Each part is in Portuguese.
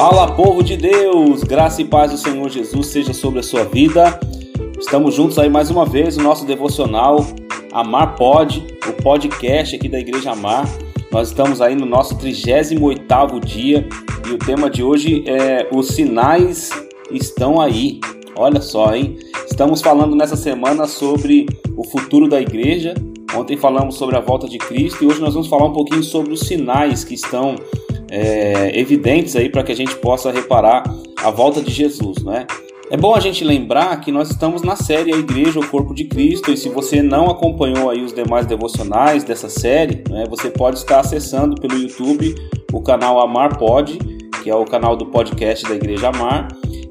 Fala, povo de Deus! Graça e paz do Senhor Jesus seja sobre a sua vida. Estamos juntos aí mais uma vez no nosso devocional Amar Pod, o podcast aqui da Igreja Amar. Nós estamos aí no nosso 38º dia e o tema de hoje é os sinais estão aí. Olha só, hein? Estamos falando nessa semana sobre o futuro da igreja. Ontem falamos sobre a volta de Cristo e hoje nós vamos falar um pouquinho sobre os sinais que estão é, evidentes aí para que a gente possa reparar a volta de Jesus, não é? Bom a gente lembrar que nós estamos na série A Igreja, o Corpo de Cristo, e se você não acompanhou aí os demais devocionais dessa série, né, você pode estar acessando pelo YouTube o canal Amar Pod, que é o canal do podcast da Igreja Amar,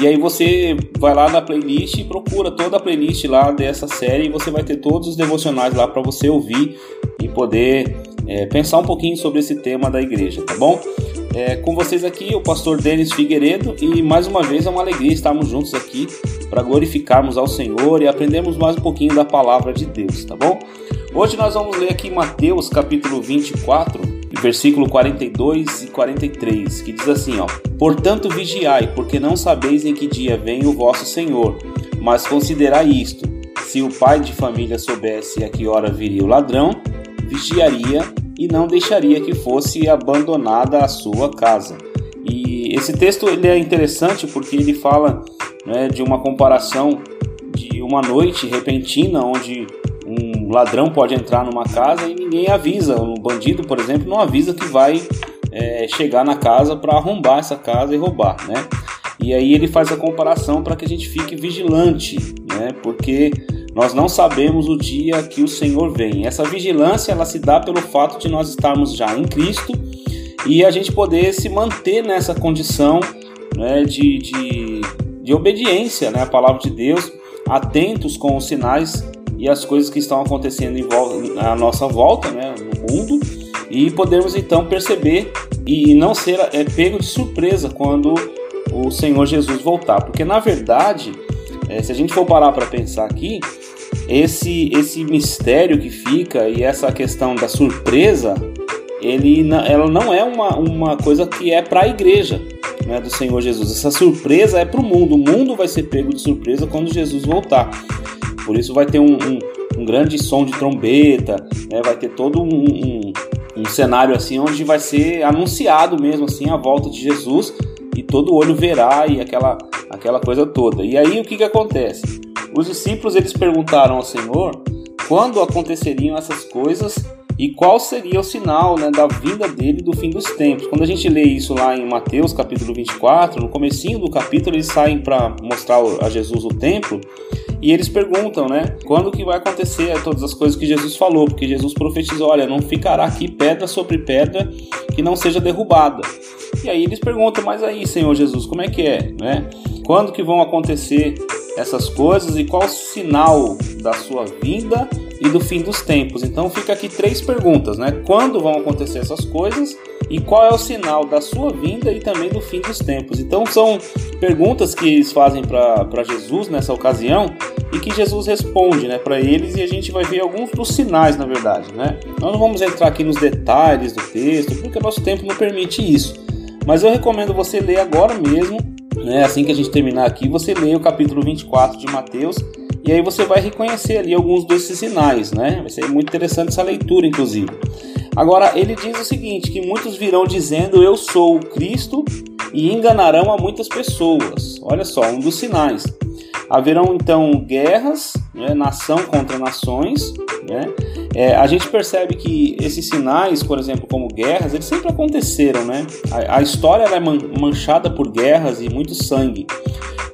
e aí você vai lá na playlist e procura toda a playlist lá dessa série e você vai ter todos os devocionais lá para você ouvir e poder é, pensar um pouquinho sobre esse tema da igreja, tá bom? É, com vocês aqui, o pastor Denis Figueiredo, e mais uma vez é uma alegria estarmos juntos aqui para glorificarmos ao Senhor e aprendermos mais um pouquinho da palavra de Deus, tá bom? Hoje nós vamos ler aqui Mateus capítulo 24, versículo 42 e 43, que diz assim, ó: Portanto vigiai, porque não sabeis em que dia vem o vosso Senhor, mas considerai isto: se o pai de família soubesse a que hora viria o ladrão, vigiaria e não deixaria que fosse abandonada a sua casa. E esse texto ele é interessante porque ele fala né, de uma comparação de uma noite repentina onde um ladrão pode entrar numa casa e ninguém avisa. Um bandido, por exemplo, não avisa que vai é, chegar na casa para arrombar essa casa e roubar, né? E aí ele faz a comparação para que a gente fique vigilante, né? Porque nós não sabemos o dia que o Senhor vem. Essa vigilância ela se dá pelo fato de nós estarmos já em Cristo e a gente poder se manter nessa condição né, de, de, de obediência né, à palavra de Deus, atentos com os sinais e as coisas que estão acontecendo em volta, à nossa volta, né, no mundo, e podermos então perceber e não ser é, pego de surpresa quando o Senhor Jesus voltar, porque na verdade, é, se a gente for parar para pensar aqui, esse esse mistério que fica e essa questão da surpresa, ele ela não é uma, uma coisa que é para a igreja né, do Senhor Jesus. Essa surpresa é para o mundo. O mundo vai ser pego de surpresa quando Jesus voltar. Por isso vai ter um, um, um grande som de trombeta, né? vai ter todo um, um, um cenário assim onde vai ser anunciado mesmo assim a volta de Jesus e todo olho verá e aquela, aquela coisa toda. E aí o que, que acontece? Os discípulos eles perguntaram ao Senhor quando aconteceriam essas coisas e qual seria o sinal né, da vinda dele do fim dos tempos. Quando a gente lê isso lá em Mateus capítulo 24, no comecinho do capítulo eles saem para mostrar a Jesus o templo e eles perguntam, né, quando que vai acontecer todas as coisas que Jesus falou, porque Jesus profetizou, olha, não ficará aqui pedra sobre pedra que não seja derrubada. E aí eles perguntam, mas aí, Senhor Jesus, como é que é, né? Quando que vão acontecer essas coisas e qual o sinal da sua vinda e do fim dos tempos. Então fica aqui três perguntas, né? Quando vão acontecer essas coisas e qual é o sinal da sua vinda e também do fim dos tempos. Então são perguntas que eles fazem para Jesus nessa ocasião e que Jesus responde, né, para eles e a gente vai ver alguns dos sinais, na verdade, né? Nós não vamos entrar aqui nos detalhes do texto porque nosso tempo não permite isso. Mas eu recomendo você ler agora mesmo, né, assim que a gente terminar aqui, você lê o capítulo 24 de Mateus e aí você vai reconhecer ali alguns desses sinais, né? Vai ser muito interessante essa leitura, inclusive. Agora, ele diz o seguinte: que muitos virão dizendo eu sou o Cristo e enganarão a muitas pessoas. Olha só, um dos sinais. Haverão então guerras, né, nação contra nações. Né? É, a gente percebe que esses sinais, por exemplo, como guerras, eles sempre aconteceram. Né? A, a história é manchada por guerras e muito sangue.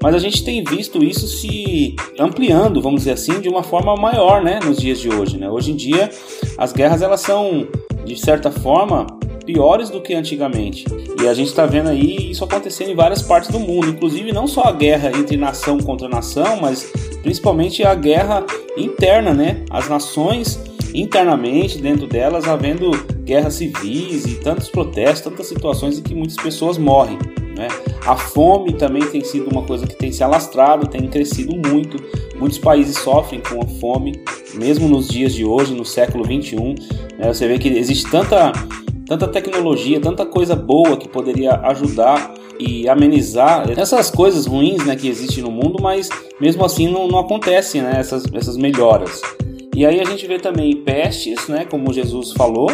Mas a gente tem visto isso se ampliando, vamos dizer assim, de uma forma maior, né, nos dias de hoje, né? Hoje em dia, as guerras elas são de certa forma piores do que antigamente. E a gente está vendo aí isso acontecendo em várias partes do mundo, inclusive não só a guerra entre nação contra nação, mas principalmente a guerra interna, né? As nações internamente, dentro delas, havendo guerras civis e tantos protestos, tantas situações em que muitas pessoas morrem. Né? A fome também tem sido uma coisa que tem se alastrado, tem crescido muito. Muitos países sofrem com a fome, mesmo nos dias de hoje, no século 21. Né? Você vê que existe tanta, tanta tecnologia, tanta coisa boa que poderia ajudar e amenizar essas coisas ruins né, que existem no mundo, mas mesmo assim não, não acontecem né, essas, essas melhoras. E aí a gente vê também pestes, né, como Jesus falou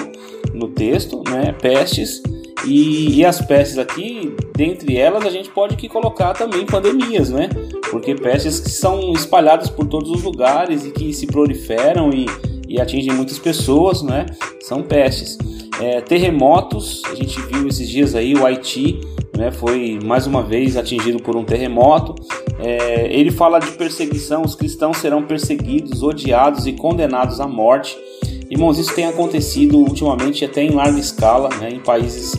no texto, né, pestes, e, e, as pestes aqui, dentre elas, a gente pode que colocar também pandemias, né? Porque pestes que são espalhadas por todos os lugares e que se proliferam e, e atingem muitas pessoas, né? São pestes. É, terremotos, a gente viu esses dias aí o Haiti né, foi mais uma vez atingido por um terremoto. É, ele fala de perseguição: os cristãos serão perseguidos, odiados e condenados à morte. Irmãos, isso tem acontecido ultimamente até em larga escala, né, em países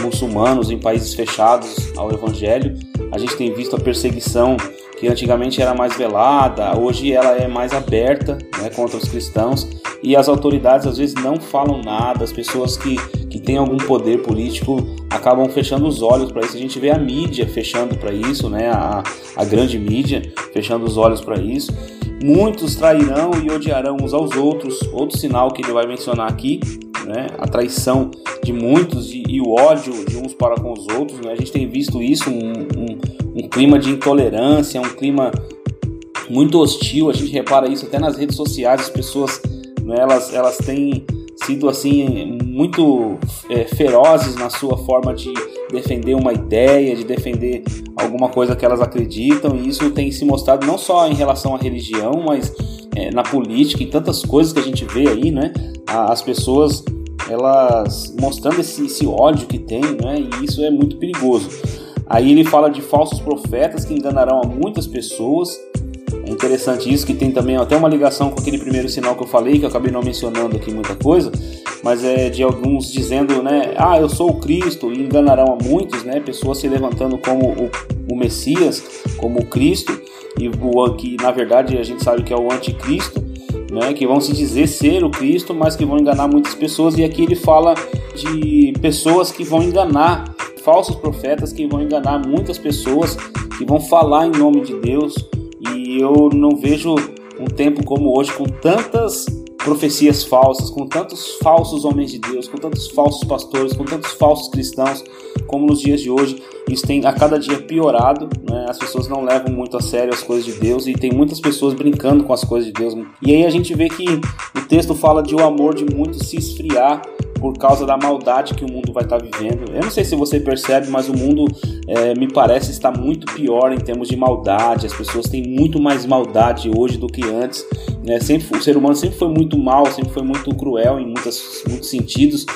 muçulmanos, em países fechados ao Evangelho. A gente tem visto a perseguição que antigamente era mais velada, hoje ela é mais aberta né, contra os cristãos e as autoridades às vezes não falam nada, as pessoas que, que têm algum poder político acabam fechando os olhos para isso. A gente vê a mídia fechando para isso, né, a, a grande mídia fechando os olhos para isso. Muitos trairão e odiarão uns aos outros, outro sinal que ele vai mencionar aqui, né, a traição de muitos e, e o ódio de uns para com os outros. Né, a gente tem visto isso, um, um um clima de intolerância, um clima muito hostil. A gente repara isso até nas redes sociais, as pessoas né, elas, elas têm sido assim muito é, ferozes na sua forma de defender uma ideia, de defender alguma coisa que elas acreditam, e isso tem se mostrado não só em relação à religião, mas é, na política e tantas coisas que a gente vê aí, né? As pessoas elas mostrando esse, esse ódio que tem, né? E isso é muito perigoso. Aí ele fala de falsos profetas que enganarão a muitas pessoas. Interessante isso, que tem também até uma ligação com aquele primeiro sinal que eu falei, que eu acabei não mencionando aqui muita coisa, mas é de alguns dizendo, né, ah, eu sou o Cristo, e enganarão a muitos, né, pessoas se levantando como o, o Messias, como o Cristo, e o que na verdade a gente sabe que é o anticristo, né, que vão se dizer ser o Cristo, mas que vão enganar muitas pessoas, e aqui ele fala de pessoas que vão enganar falsos profetas que vão enganar muitas pessoas, que vão falar em nome de Deus. E eu não vejo um tempo como hoje com tantas profecias falsas, com tantos falsos homens de Deus, com tantos falsos pastores, com tantos falsos cristãos, como nos dias de hoje. Isso tem a cada dia piorado, né? as pessoas não levam muito a sério as coisas de Deus e tem muitas pessoas brincando com as coisas de Deus. E aí a gente vê que o texto fala de o amor de muitos se esfriar por causa da maldade que o mundo vai estar tá vivendo. Eu não sei se você percebe, mas o mundo é, me parece estar muito pior em termos de maldade. As pessoas têm muito mais maldade hoje do que antes. Né? Sempre, o ser humano sempre foi muito mal, sempre foi muito cruel em muitas, muitos sentidos.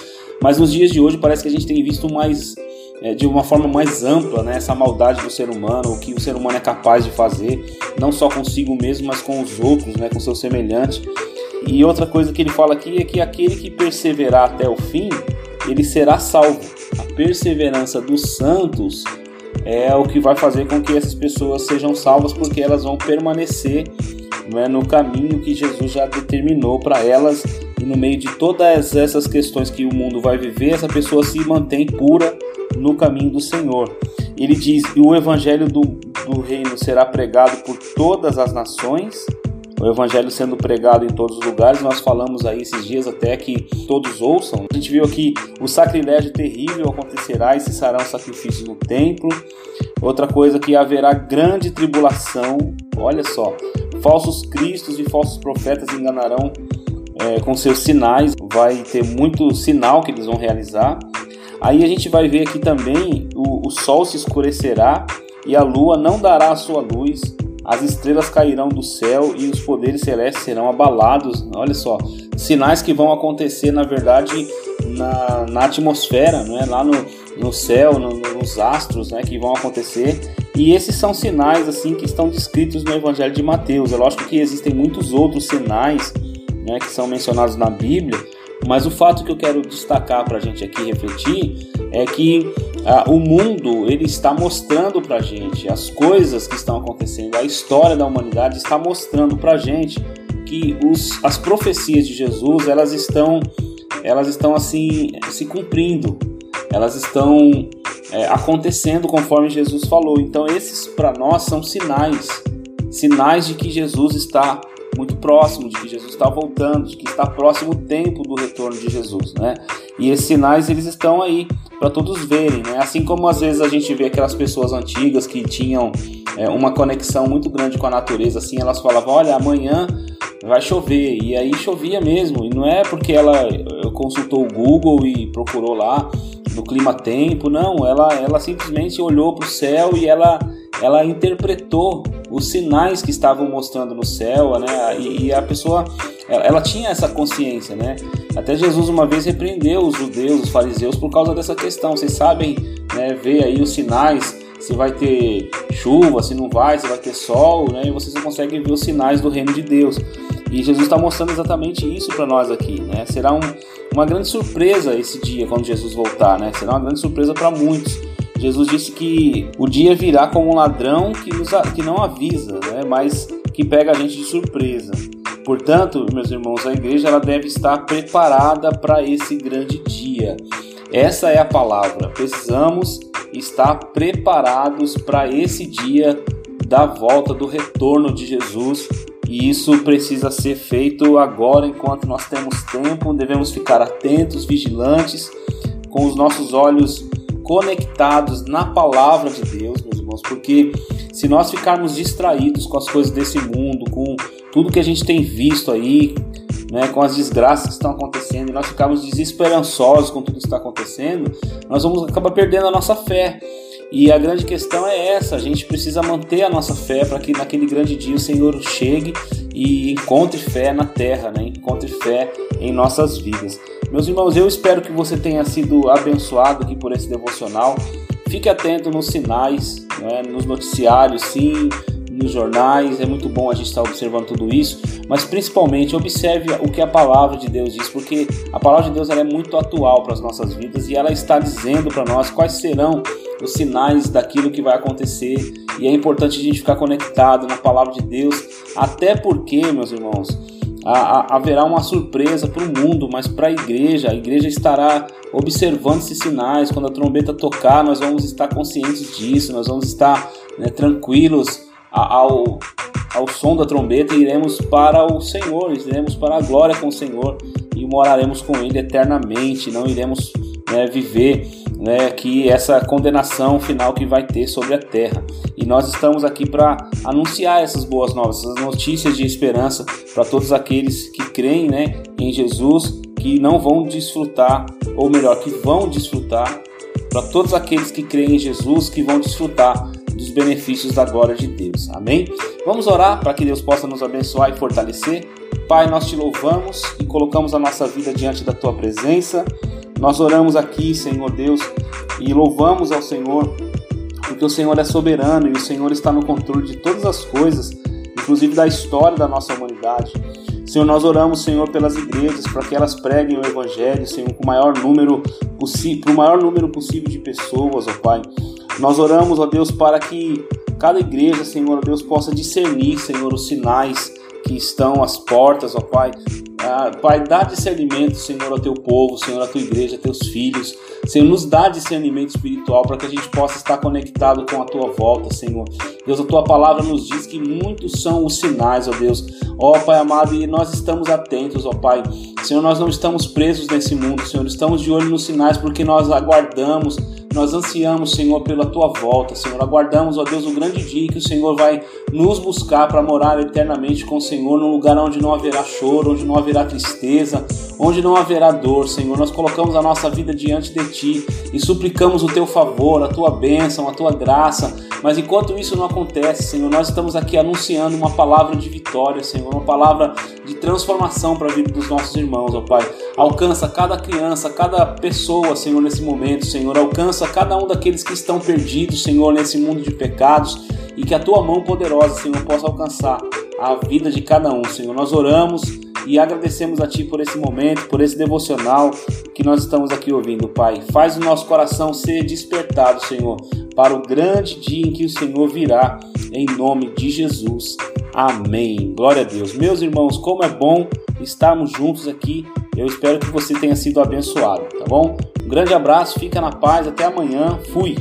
Mas nos dias de hoje parece que a gente tem visto mais é, de uma forma mais ampla né, essa maldade do ser humano, o que o ser humano é capaz de fazer, não só consigo mesmo, mas com os outros, né, com seu semelhante. E outra coisa que ele fala aqui é que aquele que perseverar até o fim, ele será salvo. A perseverança dos santos é o que vai fazer com que essas pessoas sejam salvas, porque elas vão permanecer né, no caminho que Jesus já determinou para elas. E no meio de todas essas questões que o mundo vai viver, essa pessoa se mantém pura no caminho do Senhor. Ele diz: e o evangelho do, do reino será pregado por todas as nações o evangelho sendo pregado em todos os lugares. Nós falamos aí esses dias até que todos ouçam. A gente viu aqui o sacrilégio terrível acontecerá e cessarão sacrifícios no templo. Outra coisa que haverá grande tribulação. Olha só, falsos cristos e falsos profetas enganarão é, com seus sinais. Vai ter muito sinal que eles vão realizar. Aí a gente vai ver aqui também o, o sol se escurecerá e a lua não dará a sua luz as estrelas cairão do céu e os poderes celestes serão abalados. Olha só, sinais que vão acontecer, na verdade, na, na atmosfera, não é? lá no, no céu, no, nos astros, né? que vão acontecer. E esses são sinais assim que estão descritos no Evangelho de Mateus. É lógico que existem muitos outros sinais né, que são mencionados na Bíblia, mas o fato que eu quero destacar para a gente aqui refletir é que ah, o mundo ele está mostrando para gente as coisas que estão acontecendo, a história da humanidade está mostrando para gente que os, as profecias de Jesus elas estão elas estão assim se cumprindo, elas estão é, acontecendo conforme Jesus falou. Então esses para nós são sinais, sinais de que Jesus está muito próximo, de que Jesus está voltando, de que está próximo o tempo do retorno de Jesus, né? E esses sinais eles estão aí para todos verem, né? Assim como às vezes a gente vê aquelas pessoas antigas que tinham é, uma conexão muito grande com a natureza, assim, elas falavam, olha, amanhã vai chover, e aí chovia mesmo, e não é porque ela consultou o Google e procurou lá no clima tempo, não, ela, ela simplesmente olhou para o céu e ela ela interpretou os sinais que estavam mostrando no céu, né? E, e a pessoa, ela, ela, tinha essa consciência, né? Até Jesus uma vez repreendeu os judeus, os fariseus, por causa dessa questão. Vocês sabem né, ver aí os sinais, se vai ter chuva, se não vai, se vai ter sol, né? E vocês conseguem ver os sinais do reino de Deus. E Jesus está mostrando exatamente isso para nós aqui, né? Será um, uma grande surpresa esse dia quando Jesus voltar, né? Será uma grande surpresa para muitos Jesus disse que o dia virá como um ladrão que, nos, que não avisa, né, mas que pega a gente de surpresa. Portanto, meus irmãos, a igreja ela deve estar preparada para esse grande dia. Essa é a palavra. Precisamos estar preparados para esse dia da volta, do retorno de Jesus. E isso precisa ser feito agora, enquanto nós temos tempo. Devemos ficar atentos, vigilantes, com os nossos olhos conectados na palavra de Deus, meus irmãos, porque se nós ficarmos distraídos com as coisas desse mundo, com tudo que a gente tem visto aí, né, com as desgraças que estão acontecendo, e nós ficarmos desesperançosos com tudo que está acontecendo, nós vamos acabar perdendo a nossa fé. E a grande questão é essa: a gente precisa manter a nossa fé para que naquele grande dia o Senhor chegue e encontre fé na terra, né? encontre fé em nossas vidas. Meus irmãos, eu espero que você tenha sido abençoado aqui por esse devocional. Fique atento nos sinais, né, nos noticiários, sim, nos jornais. É muito bom a gente estar observando tudo isso, mas principalmente observe o que a palavra de Deus diz, porque a palavra de Deus é muito atual para as nossas vidas e ela está dizendo para nós quais serão os sinais daquilo que vai acontecer. E é importante a gente ficar conectado na palavra de Deus, até porque, meus irmãos, haverá uma surpresa para o mundo, mas para a igreja, a igreja estará observando esses sinais. Quando a trombeta tocar, nós vamos estar conscientes disso, nós vamos estar né, tranquilos ao, ao som da trombeta e iremos para o Senhor, iremos para a glória com o Senhor e moraremos com Ele eternamente. Não iremos né, viver né, que essa condenação final que vai ter sobre a terra. E nós estamos aqui para anunciar essas boas novas, essas notícias de esperança para todos aqueles que creem né, em Jesus, que não vão desfrutar, ou melhor, que vão desfrutar, para todos aqueles que creem em Jesus, que vão desfrutar dos benefícios da glória de Deus. Amém? Vamos orar para que Deus possa nos abençoar e fortalecer. Pai, nós te louvamos e colocamos a nossa vida diante da tua presença. Nós oramos aqui, Senhor Deus, e louvamos ao Senhor, porque o Senhor é soberano e o Senhor está no controle de todas as coisas, inclusive da história da nossa humanidade. Senhor, nós oramos, Senhor, pelas igrejas, para que elas preguem o Evangelho, Senhor, com o maior número possível, para o maior número possível de pessoas, ó Pai. Nós oramos, ó Deus, para que cada igreja, Senhor, ó Deus, possa discernir, Senhor, os sinais que estão às portas, ó Pai, ah, pai, dá discernimento, Senhor, ao teu povo, Senhor, à tua igreja, a teus filhos. Senhor, nos dá discernimento espiritual para que a gente possa estar conectado com a tua volta, Senhor. Deus, a tua palavra nos diz que muitos são os sinais, ó Deus. Ó Pai amado, e nós estamos atentos, ó Pai. Senhor, nós não estamos presos nesse mundo, Senhor. Estamos de olho nos sinais porque nós aguardamos nós ansiamos, Senhor, pela tua volta, Senhor. Aguardamos, ó Deus, o grande dia que o Senhor vai nos buscar para morar eternamente com o Senhor, num lugar onde não haverá choro, onde não haverá tristeza, onde não haverá dor, Senhor. Nós colocamos a nossa vida diante de ti e suplicamos o teu favor, a tua bênção, a tua graça. Mas enquanto isso não acontece, Senhor, nós estamos aqui anunciando uma palavra de vitória, Senhor, uma palavra de transformação para a vida dos nossos irmãos, ó Pai. Alcança cada criança, cada pessoa, Senhor, nesse momento, Senhor. Alcança cada um daqueles que estão perdidos, Senhor, nesse mundo de pecados e que a tua mão poderosa, Senhor, possa alcançar a vida de cada um, Senhor. Nós oramos e agradecemos a Ti por esse momento, por esse devocional que nós estamos aqui ouvindo, Pai. Faz o nosso coração ser despertado, Senhor, para o grande dia em que o Senhor virá, em nome de Jesus. Amém. Glória a Deus. Meus irmãos, como é bom estarmos juntos aqui. Eu espero que você tenha sido abençoado, tá bom? Um grande abraço, fica na paz, até amanhã. Fui.